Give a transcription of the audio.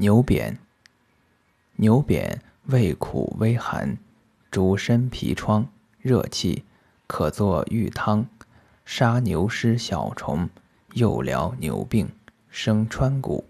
牛扁牛扁味苦微寒主身皮疮热气可作浴汤杀牛虱小虫又疗牛病生川谷。